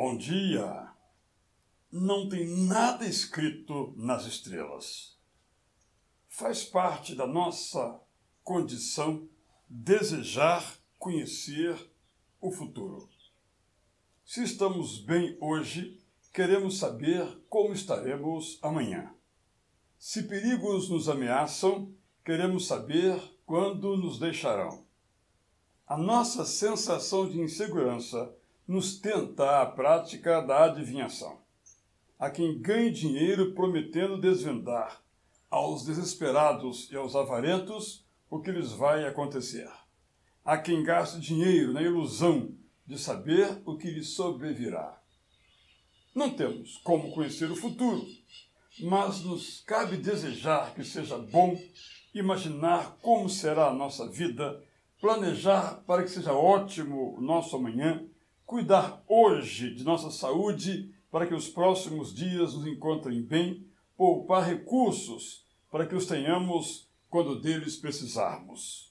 Bom dia! Não tem nada escrito nas estrelas. Faz parte da nossa condição desejar conhecer o futuro. Se estamos bem hoje, queremos saber como estaremos amanhã. Se perigos nos ameaçam, queremos saber quando nos deixarão. A nossa sensação de insegurança nos tenta a prática da adivinhação. Há quem ganhe dinheiro prometendo desvendar aos desesperados e aos avarentos o que lhes vai acontecer. Há quem gaste dinheiro na ilusão de saber o que lhe sobrevirá. Não temos como conhecer o futuro, mas nos cabe desejar que seja bom, imaginar como será a nossa vida, planejar para que seja ótimo o nosso amanhã cuidar hoje de nossa saúde para que os próximos dias nos encontrem bem, poupar recursos para que os tenhamos quando deles precisarmos.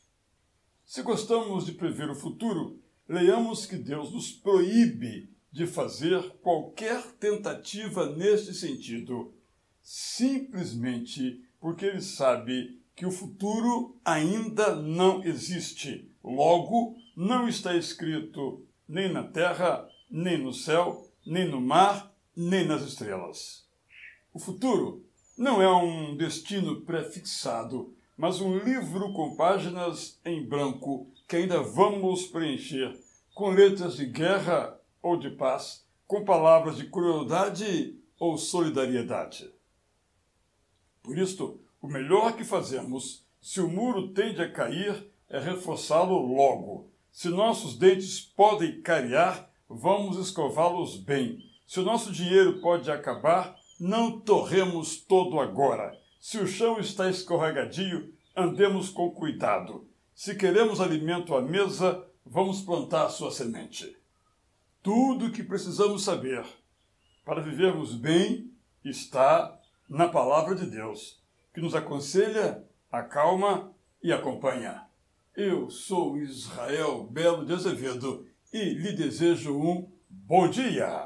Se gostamos de prever o futuro, leiamos que Deus nos proíbe de fazer qualquer tentativa neste sentido, simplesmente porque Ele sabe que o futuro ainda não existe. Logo, não está escrito nem na terra, nem no céu, nem no mar, nem nas estrelas. O futuro não é um destino prefixado, mas um livro com páginas em branco que ainda vamos preencher com letras de guerra ou de paz, com palavras de crueldade ou solidariedade. Por isto, o melhor que fazemos, se o muro tende a cair, é reforçá-lo logo, se nossos dentes podem cariar, vamos escová-los bem. Se o nosso dinheiro pode acabar, não torremos todo agora. Se o chão está escorregadio, andemos com cuidado. Se queremos alimento à mesa, vamos plantar sua semente. Tudo o que precisamos saber para vivermos bem está na palavra de Deus, que nos aconselha, acalma e acompanha. Eu sou Israel Belo de Azevedo e lhe desejo um bom dia.